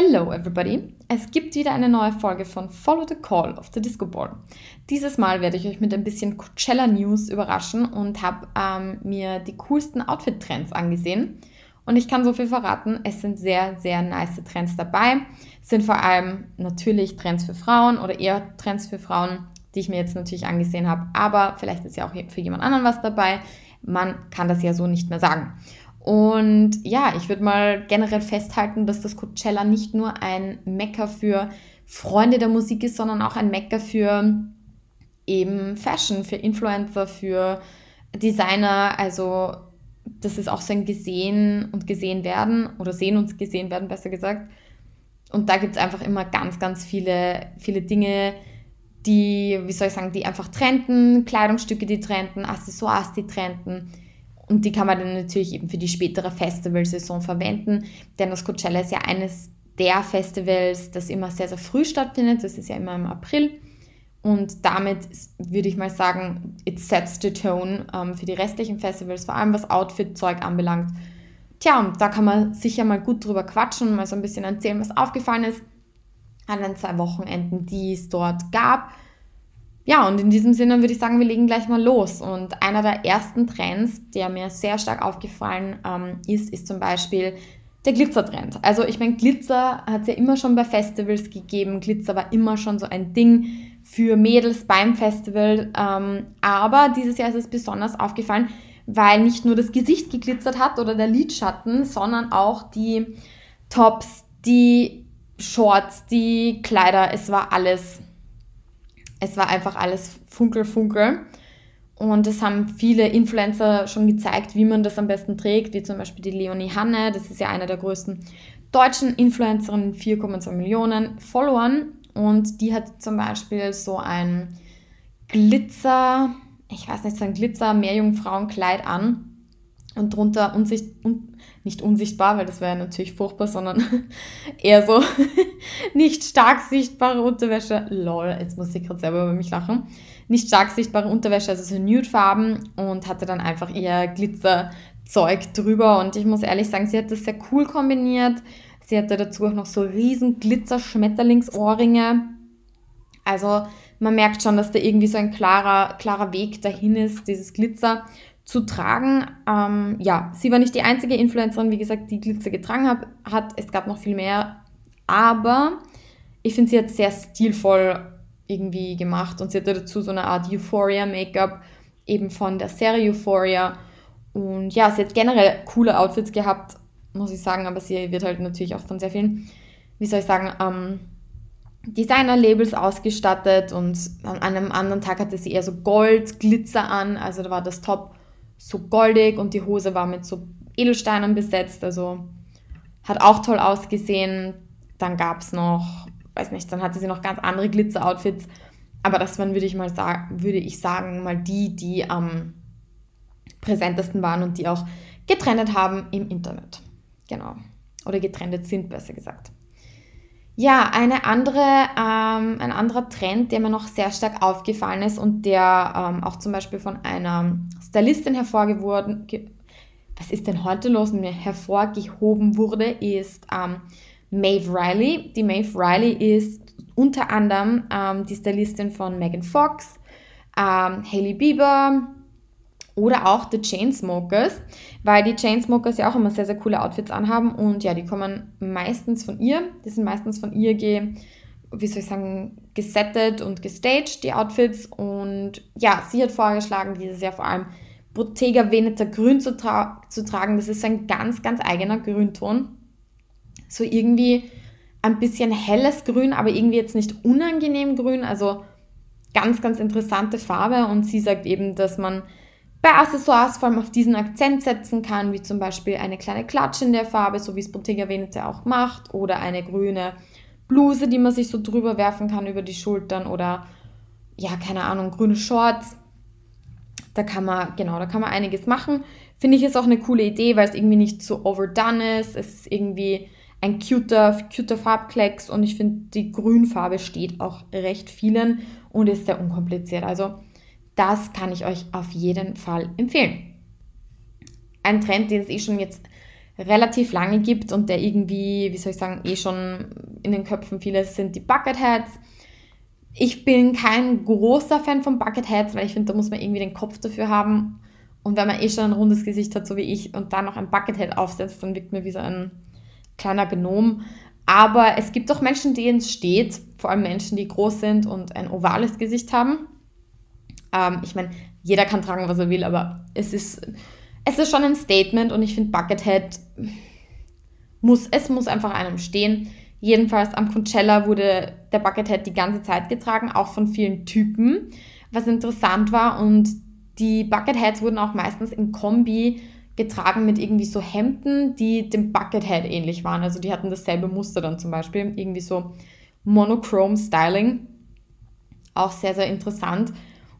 Hello everybody! Es gibt wieder eine neue Folge von Follow the Call of the Disco Ball. Dieses Mal werde ich euch mit ein bisschen Coachella News überraschen und habe ähm, mir die coolsten Outfit-Trends angesehen. Und ich kann so viel verraten, es sind sehr, sehr nice Trends dabei. Es sind vor allem natürlich Trends für Frauen oder eher Trends für Frauen, die ich mir jetzt natürlich angesehen habe. Aber vielleicht ist ja auch für jemand anderen was dabei. Man kann das ja so nicht mehr sagen. Und ja, ich würde mal generell festhalten, dass das Coachella nicht nur ein Mecker für Freunde der Musik ist, sondern auch ein Mecker für eben Fashion, für Influencer, für Designer. Also das ist auch so ein Gesehen und gesehen werden oder sehen und gesehen werden, besser gesagt. Und da gibt es einfach immer ganz, ganz viele, viele Dinge, die, wie soll ich sagen, die einfach trenden, Kleidungsstücke, die trenden, Accessoires, die trenden und die kann man dann natürlich eben für die spätere Festivalsaison verwenden, denn das Coachella ist ja eines der Festivals, das immer sehr, sehr früh stattfindet. Das ist ja immer im April. Und damit würde ich mal sagen, it sets the tone ähm, für die restlichen Festivals, vor allem was Outfit-Zeug anbelangt. Tja, und da kann man sicher mal gut drüber quatschen, mal so ein bisschen erzählen, was aufgefallen ist an den zwei Wochenenden, die es dort gab. Ja, und in diesem Sinne würde ich sagen, wir legen gleich mal los. Und einer der ersten Trends, der mir sehr stark aufgefallen ähm, ist, ist zum Beispiel der Glitzertrend. Also ich meine, Glitzer hat es ja immer schon bei Festivals gegeben. Glitzer war immer schon so ein Ding für Mädels beim Festival. Ähm, aber dieses Jahr ist es besonders aufgefallen, weil nicht nur das Gesicht geglitzert hat oder der Lidschatten, sondern auch die Tops, die Shorts, die Kleider. Es war alles es war einfach alles funkel, funkel. Und es haben viele Influencer schon gezeigt, wie man das am besten trägt, wie zum Beispiel die Leonie Hanne. Das ist ja eine der größten deutschen Influencerinnen, 4,2 Millionen Followern. Und die hat zum Beispiel so ein Glitzer, ich weiß nicht, so ein Glitzer-Meerjungfrauenkleid an. Und drunter unsicht, un, nicht unsichtbar, weil das wäre natürlich furchtbar, sondern eher so nicht stark sichtbare Unterwäsche. Lol, jetzt muss ich gerade selber über mich lachen. Nicht stark sichtbare Unterwäsche, also so Nude-Farben und hatte dann einfach eher Glitzerzeug drüber. Und ich muss ehrlich sagen, sie hat das sehr cool kombiniert. Sie hatte dazu auch noch so riesen Glitzer-Schmetterlingsohrringe. Also man merkt schon, dass da irgendwie so ein klarer, klarer Weg dahin ist, dieses Glitzer zu tragen. Ähm, ja, sie war nicht die einzige Influencerin, wie gesagt, die Glitzer getragen hat. hat. Es gab noch viel mehr. Aber ich finde, sie hat sehr stilvoll irgendwie gemacht und sie hatte dazu so eine Art Euphoria-Make-up, eben von der Serie Euphoria. Und ja, sie hat generell coole Outfits gehabt, muss ich sagen, aber sie wird halt natürlich auch von sehr vielen, wie soll ich sagen, ähm, Designer-Labels ausgestattet und an einem anderen Tag hatte sie eher so Gold-Glitzer an, also da war das Top so goldig und die Hose war mit so Edelsteinen besetzt, also hat auch toll ausgesehen. Dann gab es noch, weiß nicht, dann hatte sie noch ganz andere Glitzer-Outfits, aber das waren, würde ich mal sagen, würde ich sagen, mal die, die am präsentesten waren und die auch getrennt haben im Internet. Genau. Oder getrennt sind, besser gesagt. Ja, eine andere, ähm, ein anderer Trend, der mir noch sehr stark aufgefallen ist und der ähm, auch zum Beispiel von einer Stylistin hervorgehoben, was ist denn heute los mir hervorgehoben wurde, ist ähm, Maeve Riley. Die Maeve Riley ist unter anderem ähm, die Stylistin von Megan Fox, ähm, Hailey Bieber, oder auch The Chainsmokers, weil die Chainsmokers ja auch immer sehr, sehr coole Outfits anhaben und ja, die kommen meistens von ihr, die sind meistens von ihr ge, wie soll ich sagen, gesettet und gestaged, die Outfits. Und ja, sie hat vorgeschlagen, dieses Jahr vor allem Bottega Veneta Grün zu, tra zu tragen, das ist ein ganz, ganz eigener Grünton, so irgendwie ein bisschen helles Grün, aber irgendwie jetzt nicht unangenehm grün, also ganz, ganz interessante Farbe. Und sie sagt eben, dass man bei Accessoires vor allem auf diesen Akzent setzen kann, wie zum Beispiel eine kleine Klatsche in der Farbe, so wie es Bottega Veneta auch macht, oder eine grüne Bluse, die man sich so drüber werfen kann über die Schultern oder ja, keine Ahnung, grüne Shorts. Da kann man, genau, da kann man einiges machen. Finde ich ist auch eine coole Idee, weil es irgendwie nicht so overdone ist. Es ist irgendwie ein cuter, cuter Farbklecks und ich finde, die Grünfarbe steht auch recht vielen und ist sehr unkompliziert. Also das kann ich euch auf jeden Fall empfehlen. Ein Trend, den es eh schon jetzt relativ lange gibt und der irgendwie, wie soll ich sagen, eh schon in den Köpfen vieles sind die Bucketheads. Ich bin kein großer Fan von Bucketheads, weil ich finde, da muss man irgendwie den Kopf dafür haben. Und wenn man eh schon ein rundes Gesicht hat, so wie ich, und dann noch ein Buckethead aufsetzt, dann wirkt mir wie so ein kleiner Gnom. Aber es gibt auch Menschen, denen es steht, vor allem Menschen, die groß sind und ein ovales Gesicht haben. Ähm, ich meine, jeder kann tragen, was er will, aber es ist, es ist schon ein Statement und ich finde, Buckethead muss, es muss einfach einem stehen. Jedenfalls am Coachella wurde der Buckethead die ganze Zeit getragen, auch von vielen Typen, was interessant war. Und die Bucketheads wurden auch meistens in Kombi getragen mit irgendwie so Hemden, die dem Buckethead ähnlich waren. Also die hatten dasselbe Muster dann zum Beispiel, irgendwie so Monochrome Styling. Auch sehr, sehr interessant.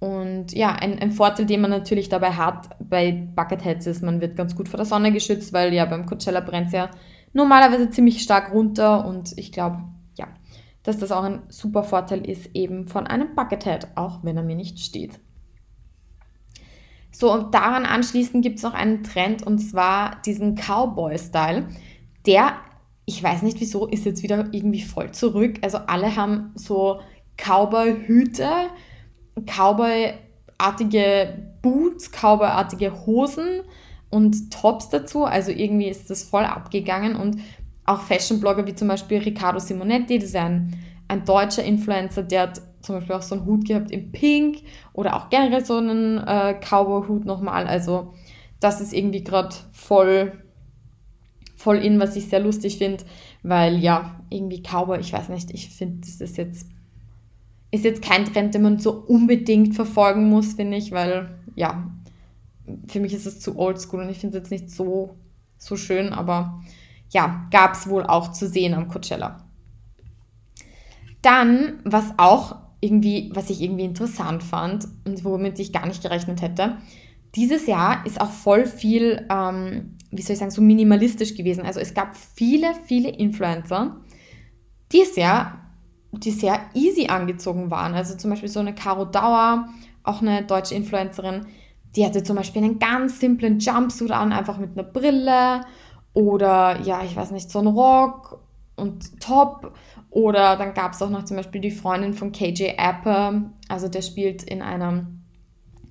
Und ja, ein, ein Vorteil, den man natürlich dabei hat bei Bucketheads ist, man wird ganz gut vor der Sonne geschützt, weil ja beim Coachella brennt es ja normalerweise ziemlich stark runter und ich glaube, ja, dass das auch ein super Vorteil ist eben von einem Buckethead, auch wenn er mir nicht steht. So, und daran anschließend gibt es noch einen Trend und zwar diesen Cowboy-Style. Der, ich weiß nicht wieso, ist jetzt wieder irgendwie voll zurück. Also alle haben so Cowboy-Hüte Cowboy-artige Boots, Cowboy-artige Hosen und Tops dazu. Also irgendwie ist das voll abgegangen und auch Fashion-Blogger wie zum Beispiel Riccardo Simonetti, das ist ein, ein deutscher Influencer, der hat zum Beispiel auch so einen Hut gehabt in Pink oder auch generell so einen äh, Cowboy-Hut nochmal. Also das ist irgendwie gerade voll, voll in, was ich sehr lustig finde, weil ja, irgendwie Cowboy, ich weiß nicht, ich finde, das ist jetzt ist jetzt kein Trend, den man so unbedingt verfolgen muss, finde ich, weil ja, für mich ist es zu oldschool und ich finde es jetzt nicht so, so schön, aber ja, gab es wohl auch zu sehen am Coachella. Dann, was auch irgendwie, was ich irgendwie interessant fand und womit ich gar nicht gerechnet hätte, dieses Jahr ist auch voll viel, ähm, wie soll ich sagen, so minimalistisch gewesen. Also es gab viele, viele Influencer, die es ja die sehr easy angezogen waren. Also zum Beispiel so eine Caro Dauer, auch eine deutsche Influencerin, die hatte zum Beispiel einen ganz simplen Jumpsuit an, einfach mit einer Brille oder ja, ich weiß nicht, so ein Rock und Top. Oder dann gab es auch noch zum Beispiel die Freundin von KJ Apple, also der spielt in einer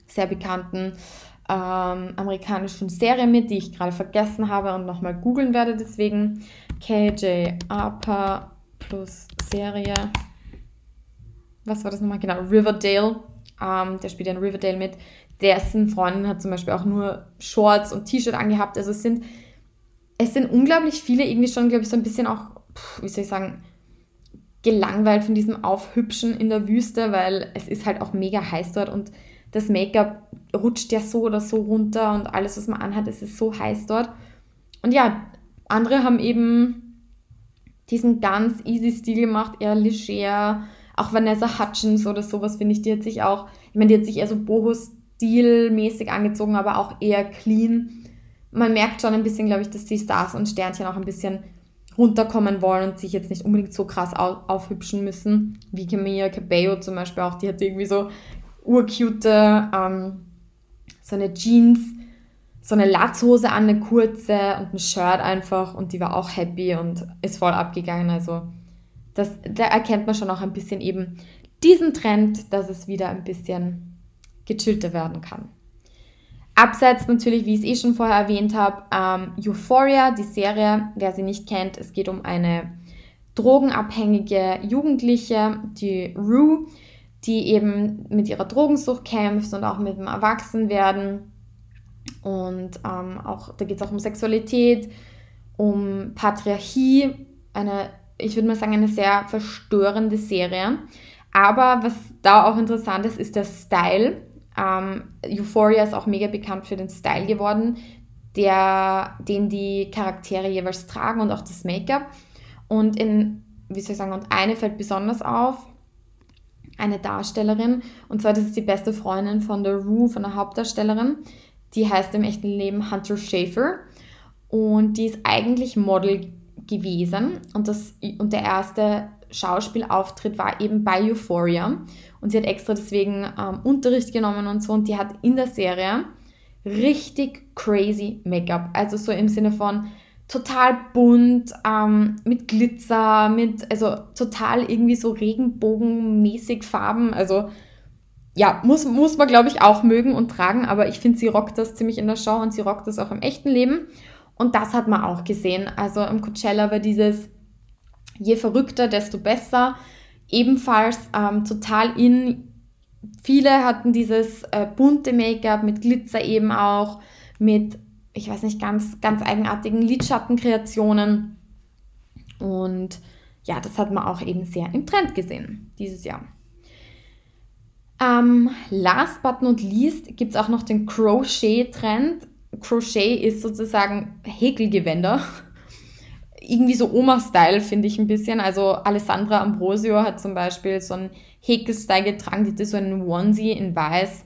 sehr bekannten ähm, amerikanischen Serie mit, die ich gerade vergessen habe und nochmal googeln werde. Deswegen KJ Apple Serie. Was war das nochmal? Genau, Riverdale. Ähm, der spielt ja in Riverdale mit. Dessen Freundin hat zum Beispiel auch nur Shorts und T-Shirt angehabt. Also es sind, es sind unglaublich viele irgendwie schon, glaube ich, so ein bisschen auch, wie soll ich sagen, gelangweilt von diesem Aufhübschen in der Wüste, weil es ist halt auch mega heiß dort und das Make-up rutscht ja so oder so runter und alles, was man anhat, es ist so heiß dort. Und ja, andere haben eben diesen ganz easy Stil gemacht, eher leger. Auch Vanessa Hutchins oder sowas, finde ich, die hat sich auch, ich meine, die hat sich eher so Boho-Stil-mäßig angezogen, aber auch eher clean. Man merkt schon ein bisschen, glaube ich, dass die Stars und Sternchen auch ein bisschen runterkommen wollen und sich jetzt nicht unbedingt so krass aufhübschen müssen, wie Camilla Cabello zum Beispiel auch, die hat irgendwie so urcute, ähm, so eine Jeans, so eine Latzhose an, eine kurze und ein Shirt einfach und die war auch happy und ist voll abgegangen. Also das, da erkennt man schon auch ein bisschen eben diesen Trend, dass es wieder ein bisschen gechillter werden kann. Abseits natürlich, wie ich es eh schon vorher erwähnt habe, ähm, Euphoria, die Serie, wer sie nicht kennt, es geht um eine drogenabhängige Jugendliche, die Rue, die eben mit ihrer Drogensucht kämpft und auch mit dem Erwachsenwerden und ähm, auch, da geht es auch um Sexualität, um Patriarchie, eine, ich würde mal sagen, eine sehr verstörende Serie. Aber was da auch interessant ist, ist der Style. Ähm, Euphoria ist auch mega bekannt für den Style geworden, der, den die Charaktere jeweils tragen und auch das Make-up. Und in, wie soll ich sagen, und eine fällt besonders auf, eine Darstellerin, und zwar das ist die beste Freundin von der Rue, von der Hauptdarstellerin. Die heißt im echten Leben Hunter Schafer und die ist eigentlich Model gewesen und, das, und der erste Schauspielauftritt war eben bei Euphoria und sie hat extra deswegen ähm, Unterricht genommen und so und die hat in der Serie richtig crazy Make-up. Also so im Sinne von, total bunt, ähm, mit Glitzer, mit, also total irgendwie so regenbogenmäßig Farben. Also ja, muss, muss man, glaube ich, auch mögen und tragen, aber ich finde, sie rockt das ziemlich in der Show und sie rockt das auch im echten Leben. Und das hat man auch gesehen. Also im Coachella war dieses, je verrückter, desto besser. Ebenfalls ähm, total in. Viele hatten dieses äh, bunte Make-up mit Glitzer eben auch, mit ich weiß nicht, ganz, ganz eigenartigen Lidschattenkreationen. Und ja, das hat man auch eben sehr im Trend gesehen dieses Jahr. Ähm, last but not least gibt es auch noch den Crochet-Trend. Crochet ist sozusagen Häkelgewänder. Irgendwie so Oma-Style, finde ich ein bisschen. Also Alessandra Ambrosio hat zum Beispiel so einen Häkel-Style getragen, die hatte so einen Onesie in weiß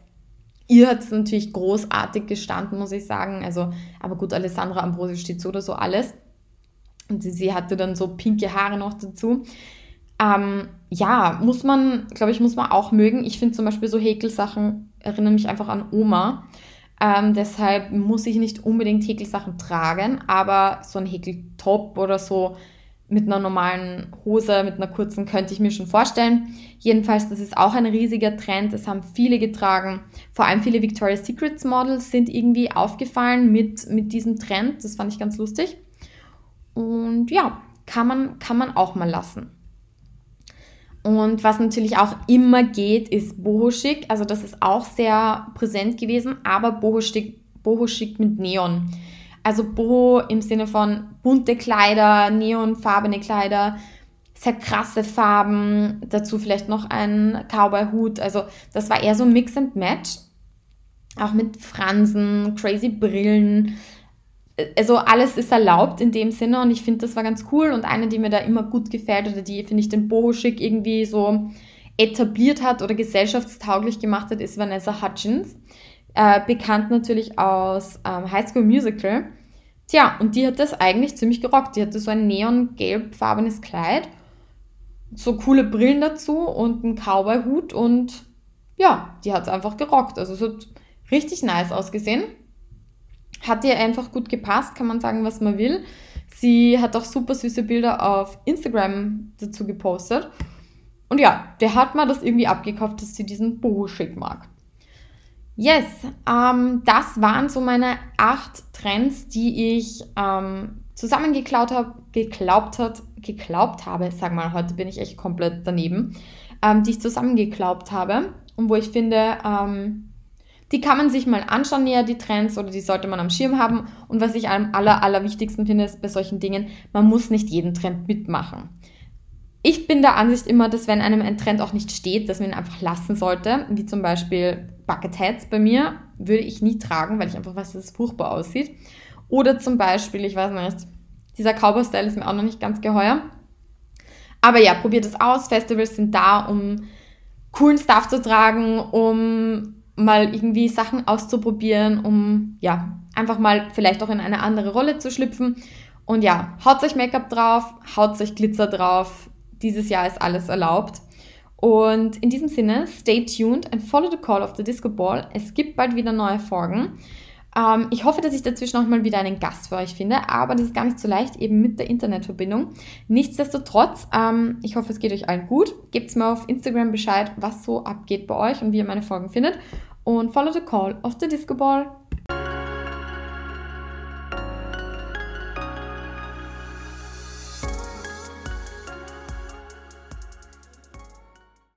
Ihr hat es natürlich großartig gestanden, muss ich sagen. Also, aber gut, Alessandra Ambrosi steht so oder so alles. Und sie hatte dann so pinke Haare noch dazu. Ähm, ja, muss man, glaube ich, muss man auch mögen. Ich finde zum Beispiel so Häkelsachen erinnern mich einfach an Oma. Ähm, deshalb muss ich nicht unbedingt Häkelsachen tragen, aber so ein Häkeltop oder so mit einer normalen Hose, mit einer kurzen, könnte ich mir schon vorstellen. Jedenfalls, das ist auch ein riesiger Trend. Das haben viele getragen. Vor allem viele Victoria's Secrets Models sind irgendwie aufgefallen mit, mit diesem Trend. Das fand ich ganz lustig. Und ja, kann man, kann man auch mal lassen. Und was natürlich auch immer geht, ist Boho Chic. Also das ist auch sehr präsent gewesen, aber Boho Chic, Boho Chic mit Neon. Also Boho im Sinne von bunte Kleider, neonfarbene Kleider, sehr krasse Farben, dazu vielleicht noch ein Cowboy-Hut. Also das war eher so Mix and Match. Auch mit Fransen, crazy Brillen. Also alles ist erlaubt in dem Sinne und ich finde, das war ganz cool. Und eine, die mir da immer gut gefällt oder die, finde ich, den Boho-Schick irgendwie so etabliert hat oder gesellschaftstauglich gemacht hat, ist Vanessa Hutchins. Äh, bekannt natürlich aus ähm, High School Musical. Tja, und die hat das eigentlich ziemlich gerockt. Die hatte so ein neongelbfarbenes Kleid, so coole Brillen dazu und einen Cowboy-Hut und ja, die hat es einfach gerockt. Also es hat richtig nice ausgesehen. Hat ihr einfach gut gepasst, kann man sagen, was man will. Sie hat auch super süße Bilder auf Instagram dazu gepostet. Und ja, der hat mal das irgendwie abgekauft, dass sie diesen Boho-Schick mag. Yes, ähm, das waren so meine acht Trends, die ich ähm, zusammengeklaut habe, geglaubt hat, geglaubt habe, sag mal, heute bin ich echt komplett daneben, ähm, die ich zusammengeglaubt habe und wo ich finde, ähm, die kann man sich mal anschauen näher, die Trends, oder die sollte man am Schirm haben. Und was ich am aller, allerwichtigsten finde, ist bei solchen Dingen, man muss nicht jeden Trend mitmachen. Ich bin der Ansicht immer, dass wenn einem ein Trend auch nicht steht, dass man ihn einfach lassen sollte, wie zum Beispiel Bucketheads bei mir würde ich nie tragen, weil ich einfach weiß, dass es furchtbar aussieht. Oder zum Beispiel, ich weiß nicht, dieser Cowboy-Style ist mir auch noch nicht ganz geheuer. Aber ja, probiert es aus. Festivals sind da, um coolen Stuff zu tragen, um mal irgendwie Sachen auszuprobieren, um ja, einfach mal vielleicht auch in eine andere Rolle zu schlüpfen. Und ja, haut euch Make-up drauf, haut euch Glitzer drauf. Dieses Jahr ist alles erlaubt. Und in diesem Sinne, stay tuned and follow the call of the Disco Ball. Es gibt bald wieder neue Folgen. Ähm, ich hoffe, dass ich dazwischen auch mal wieder einen Gast für euch finde, aber das ist gar nicht so leicht, eben mit der Internetverbindung. Nichtsdestotrotz, ähm, ich hoffe, es geht euch allen gut. Gebt mir auf Instagram Bescheid, was so abgeht bei euch und wie ihr meine Folgen findet. Und follow the call of the Disco Ball.